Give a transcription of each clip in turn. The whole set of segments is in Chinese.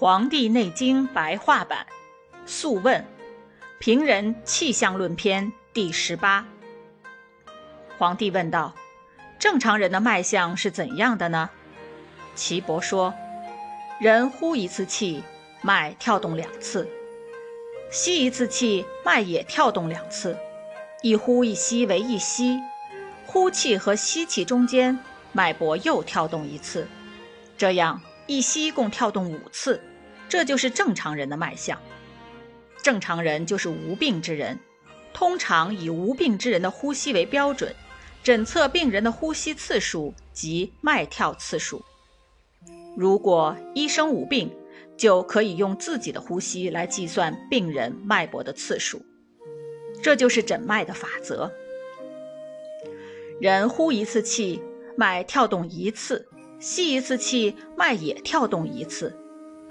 黄帝内经白话版，素问，平人气象论篇第十八。皇帝问道：“正常人的脉象是怎样的呢？”岐伯说：“人呼一次气，脉跳动两次；吸一次气，脉也跳动两次。一呼一吸为一吸，呼气和吸气中间，脉搏又跳动一次。这样一吸共跳动五次。”这就是正常人的脉象。正常人就是无病之人，通常以无病之人的呼吸为标准，诊测病人的呼吸次数及脉跳次数。如果医生无病，就可以用自己的呼吸来计算病人脉搏的次数。这就是诊脉的法则。人呼一次气，脉跳动一次；吸一次气，脉也跳动一次。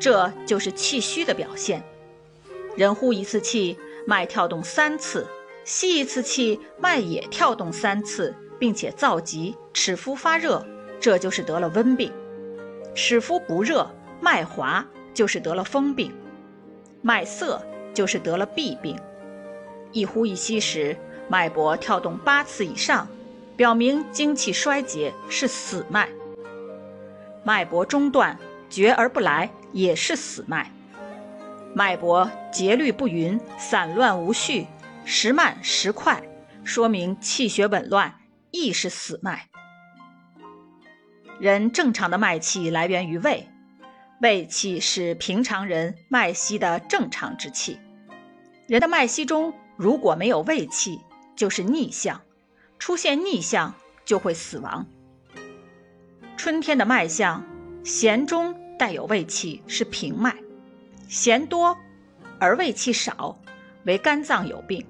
这就是气虚的表现。人呼一次气，脉跳动三次；吸一次气，脉也跳动三次，并且燥急，齿肤发热，这就是得了温病。齿肤不热，脉滑，就是得了风病；脉涩，就是得了痹病。一呼一吸时，脉搏跳动八次以上，表明精气衰竭，是死脉。脉搏中断。绝而不来也是死脉，脉搏节律不匀、散乱无序、时慢时快，说明气血紊乱，亦是死脉。人正常的脉气来源于胃，胃气是平常人脉息的正常之气。人的脉息中如果没有胃气，就是逆象，出现逆象就会死亡。春天的脉象，弦中。带有胃气是平脉，弦多而胃气少为肝脏有病；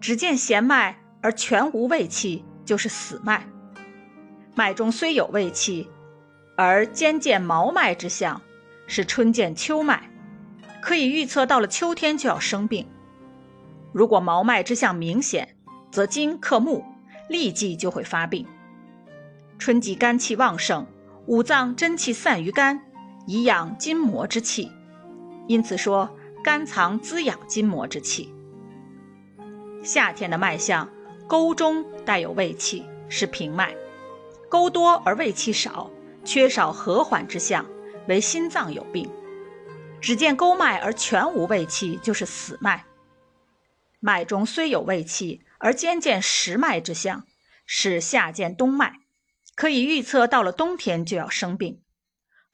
只见弦脉而全无胃气就是死脉。脉中虽有胃气，而兼见毛脉之象是春见秋脉，可以预测到了秋天就要生病。如果毛脉之象明显，则金克木，立即就会发病。春季肝气旺盛，五脏真气散于肝。以养筋膜之气，因此说肝藏滋养筋膜之气。夏天的脉象，沟中带有胃气，是平脉；沟多而胃气少，缺少和缓之象，为心脏有病。只见沟脉而全无胃气，就是死脉。脉中虽有胃气，而兼见实脉之象，是夏见冬脉，可以预测到了冬天就要生病。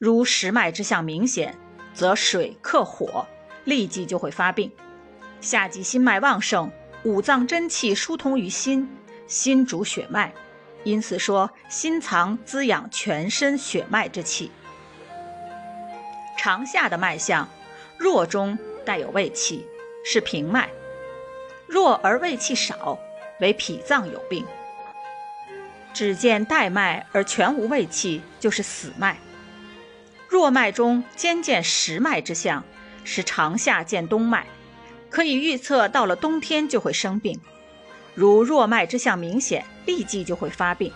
如实脉之象明显，则水克火，立即就会发病。夏季心脉旺盛，五脏真气疏通于心，心主血脉，因此说心藏滋养全身血脉之气。长夏的脉象，弱中带有胃气，是平脉；弱而胃气少，为脾脏有病。只见带脉而全无胃气，就是死脉。弱脉中兼见实脉之象，是长夏见冬脉，可以预测到了冬天就会生病。如弱脉之象明显，立即就会发病。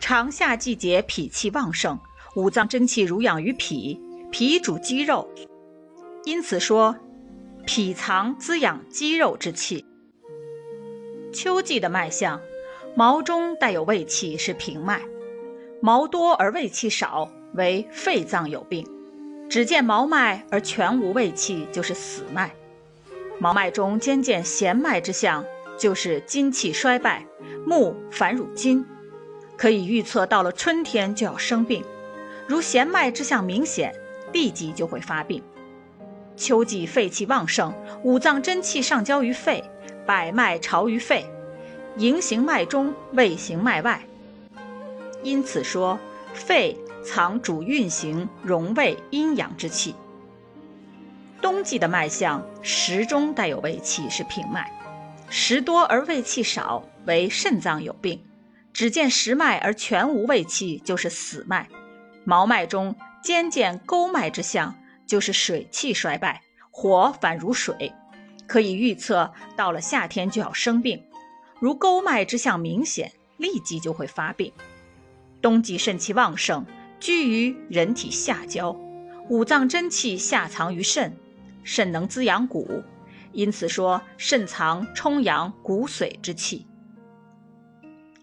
长夏季节脾气旺盛，五脏真气濡养于脾，脾主肌肉，因此说脾藏滋养肌肉之气。秋季的脉象，毛中带有胃气，是平脉；毛多而胃气少。为肺脏有病，只见毛脉而全无胃气，就是死脉。毛脉中兼见弦脉之象，就是金气衰败，木反辱金，可以预测到了春天就要生病。如弦脉之象明显，立即就会发病。秋季肺气旺盛，五脏真气上交于肺，百脉朝于肺，营行脉中，胃行脉外。因此说肺。藏主运行荣卫阴阳之气。冬季的脉象，时中带有胃气是平脉，时多而胃气少为肾脏有病。只见实脉而全无胃气就是死脉。毛脉中兼见沟脉之象，就是水气衰败，火反如水，可以预测到了夏天就要生病。如沟脉之象明显，立即就会发病。冬季肾气旺盛。居于人体下焦，五脏真气下藏于肾，肾能滋养骨，因此说肾藏充阳骨髓之气。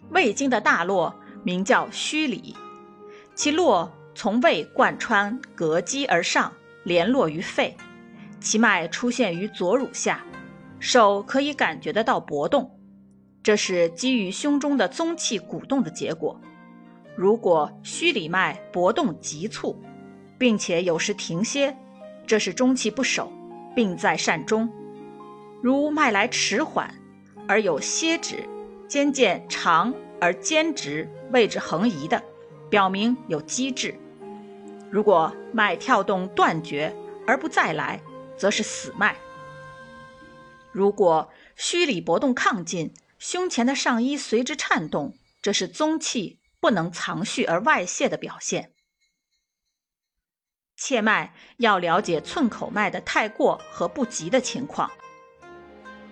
胃经的大络名叫虚里，其络从胃贯穿膈肌而上，联络于肺，其脉出现于左乳下，手可以感觉得到搏动，这是基于胸中的宗气鼓动的结果。如果虚里脉搏动急促，并且有时停歇，这是中气不守，病在善终。如脉来迟缓而有歇止，间见长而间直，位置横移的，表明有积滞。如果脉跳动断绝而不再来，则是死脉。如果虚里搏动亢进，胸前的上衣随之颤动，这是宗气。不能藏蓄而外泄的表现。切脉要了解寸口脉的太过和不及的情况。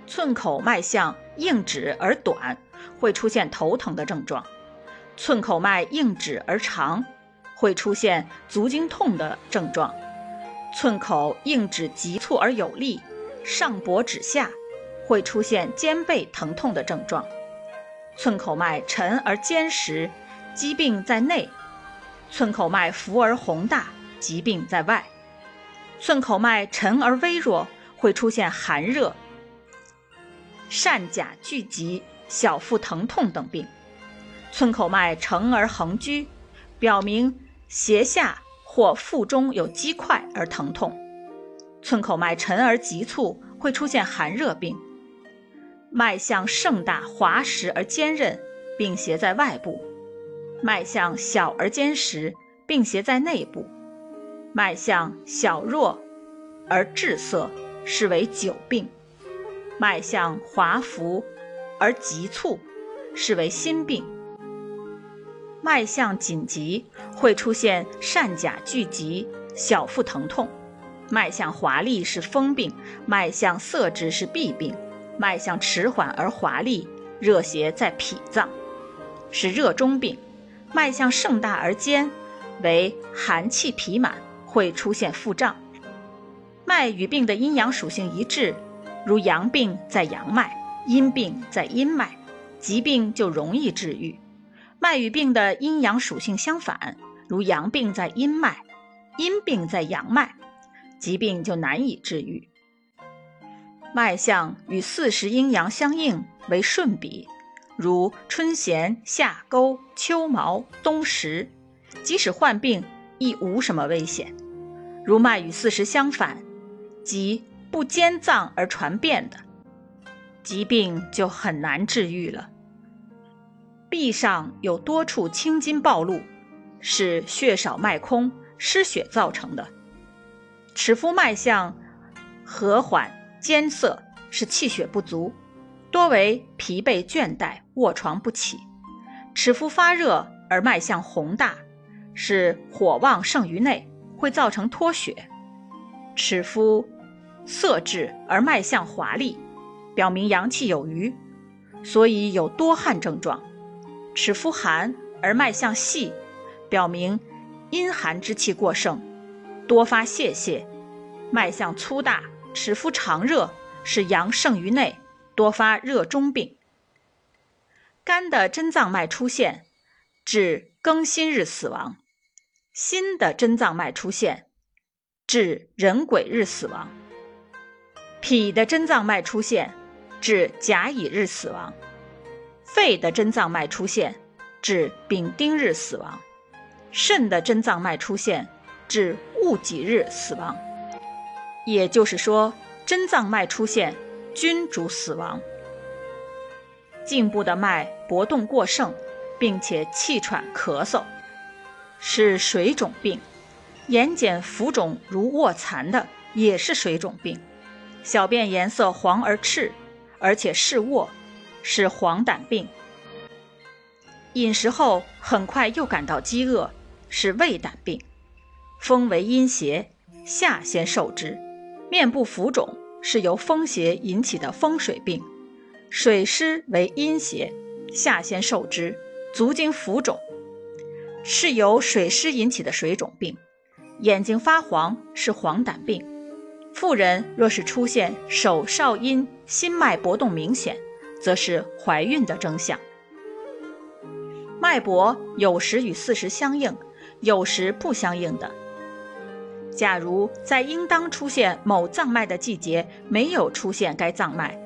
寸口脉象硬直而短，会出现头疼的症状；寸口脉硬直而长，会出现足经痛的症状；寸口硬直急促而有力，上脖指下，会出现肩背疼痛的症状；寸口脉沉而坚实。疾病在内，寸口脉浮而宏大；疾病在外，寸口脉沉而微弱，会出现寒热、疝甲聚集、小腹疼痛等病。寸口脉沉而横居，表明胁下或腹中有积块而疼痛。寸口脉沉而急促，会出现寒热病。脉象盛大、滑实而坚韧，并携在外部。脉象小而坚实，并邪在内部；脉象小弱而滞涩，是为久病；脉象滑浮而急促，是为心病；脉象紧急，会出现疝甲聚集、小腹疼痛；脉象华丽是风病；脉象色滞是痹病；脉象迟缓而华丽，热邪在脾脏，是热中病。脉象盛大而坚，为寒气脾满，会出现腹胀。脉与病的阴阳属性一致，如阳病在阳脉，阴病在阴脉，疾病就容易治愈。脉与病的阴阳属性相反，如阳病在阴脉，阴病在阳脉，疾病就难以治愈。脉象与四时阴阳相应，为顺比。如春弦、夏钩、秋毛、冬实，即使患病亦无什么危险。如脉与四时相反，即不兼脏而传变的疾病就很难治愈了。臂上有多处青筋暴露，是血少脉空、失血造成的。尺肤脉象和缓艰涩，是气血不足。多为疲惫倦怠、卧床不起，尺肤发热而脉象宏大，是火旺盛于内，会造成脱血；尺肤色质而脉象华丽，表明阳气有余，所以有多汗症状；尺肤寒而脉象细，表明阴寒之气过盛，多发泄泻；脉象粗大，尺肤常热，是阳盛于内。多发热中病，肝的真脏脉出现，至庚辛日死亡；心的真脏脉出现，至壬癸日死亡；脾的真脏脉出现，至甲乙日死亡；肺的真脏脉出现，至丙丁日死亡；肾的真脏脉出现，至戊己日死亡。也就是说，真脏脉出现。君主死亡，颈部的脉搏动过盛，并且气喘咳嗽，是水肿病；眼睑浮肿如卧蚕的，也是水肿病；小便颜色黄而赤，而且是卧，是黄疸病；饮食后很快又感到饥饿，是胃胆病；风为阴邪，夏先受之；面部浮肿。是由风邪引起的风水病，水湿为阴邪，下先受之，足经浮肿；是由水湿引起的水肿病，眼睛发黄是黄疸病；妇人若是出现手少阴、心脉搏动明显，则是怀孕的征象。脉搏有时与四时相应，有时不相应的。假如在应当出现某脏脉的季节没有出现该脏脉，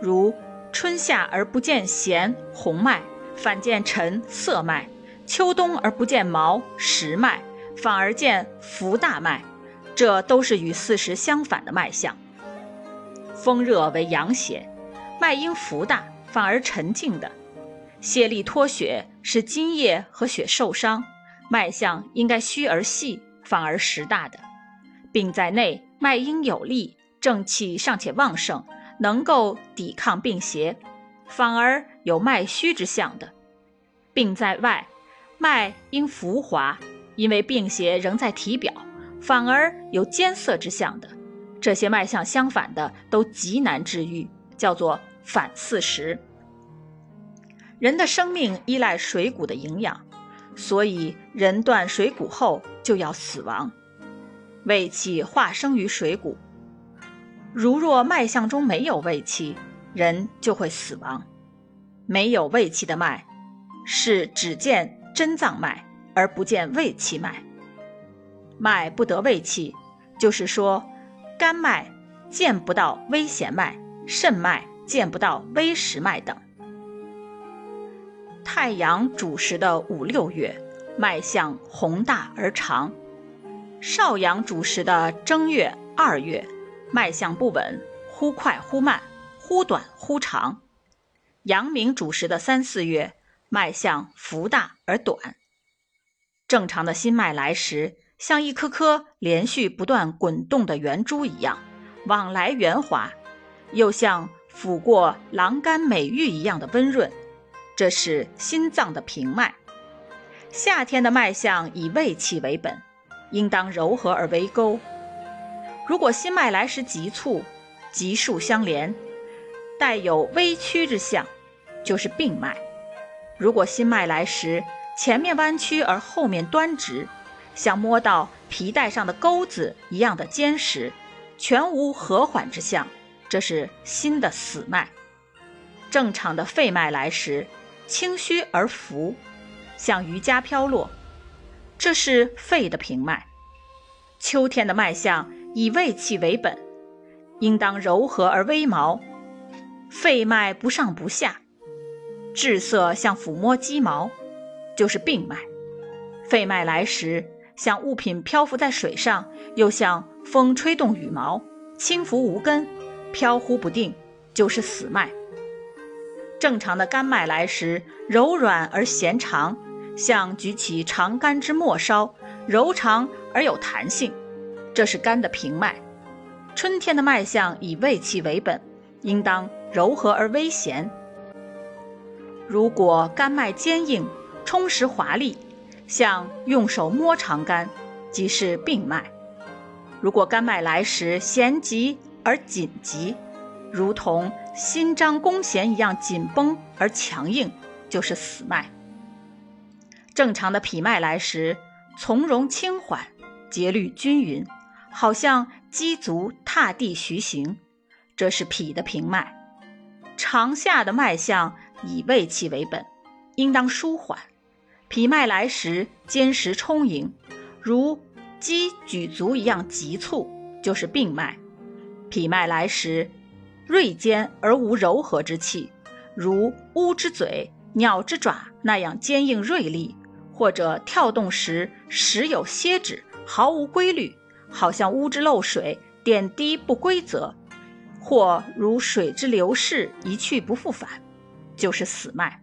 如春夏而不见弦红脉，反见沉涩脉；秋冬而不见毛实脉，反而见浮大脉，这都是与四时相反的脉象。风热为阳邪，脉应浮大，反而沉静的；泄力脱血是津液和血受伤，脉象应该虚而细。反而实大的病在内，脉应有力，正气尚且旺盛，能够抵抗病邪；反而有脉虚之象的病在外，脉应浮滑，因为病邪仍在体表，反而有艰涩之象的。这些脉象相反的都极难治愈，叫做反四时。人的生命依赖水谷的营养。所以，人断水谷后就要死亡。胃气化生于水谷，如若脉象中没有胃气，人就会死亡。没有胃气的脉，是只见真脏脉而不见胃气脉。脉不得胃气，就是说，肝脉见不到微弦脉，肾脉见不到微实脉等。太阳主时的五六月，脉象宏大而长；少阳主时的正月、二月，脉象不稳，忽快忽慢，忽短忽长；阳明主时的三四月，脉象浮大而短。正常的心脉来时，像一颗颗连续不断滚动的圆珠一样，往来圆滑，又像抚过栏杆美玉一样的温润。这是心脏的平脉。夏天的脉象以胃气为本，应当柔和而为沟。如果心脉来时急促、急数相连，带有微曲之象，就是病脉；如果心脉来时前面弯曲而后面端直，像摸到皮带上的钩子一样的坚实，全无和缓之象，这是心的死脉。正常的肺脉来时。清虚而浮，像瑜伽飘落，这是肺的平脉。秋天的脉象以胃气为本，应当柔和而微毛，肺脉不上不下，滞涩像抚摸鸡毛，就是病脉。肺脉来时，像物品漂浮在水上，又像风吹动羽毛，轻浮无根，飘忽不定，就是死脉。正常的肝脉来时，柔软而弦长，像举起长杆之末梢，柔长而有弹性，这是肝的平脉。春天的脉象以胃气为本，应当柔和而微弦。如果肝脉坚硬、充实华丽，像用手摸长杆，即是病脉。如果肝脉来时弦急而紧急，如同心张弓弦一样紧绷而强硬，就是死脉。正常的脾脉来时，从容轻缓，节律均匀，好像鸡足踏地徐行，这是脾的平脉。长夏的脉象以胃气为本，应当舒缓。脾脉来时坚实充盈，如鸡举足一样急促，就是病脉。脾脉来时。锐尖而无柔和之气，如乌之嘴、鸟之爪那样坚硬锐利，或者跳动时时有歇止，毫无规律，好像乌之漏水，点滴不规则，或如水之流逝，一去不复返，就是死脉。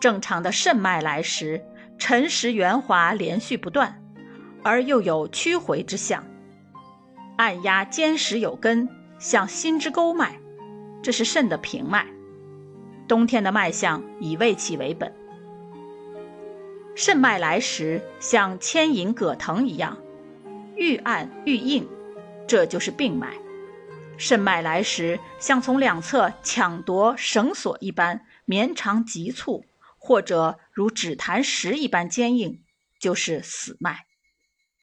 正常的肾脉来时，沉实圆滑，连续不断，而又有曲回之象，按压坚实有根。像心之沟脉，这是肾的平脉。冬天的脉象以胃气为本。肾脉来时，像牵引葛藤一样，愈按愈硬，这就是病脉。肾脉来时，像从两侧抢夺绳索一般绵长急促，或者如指弹石一般坚硬，就是死脉。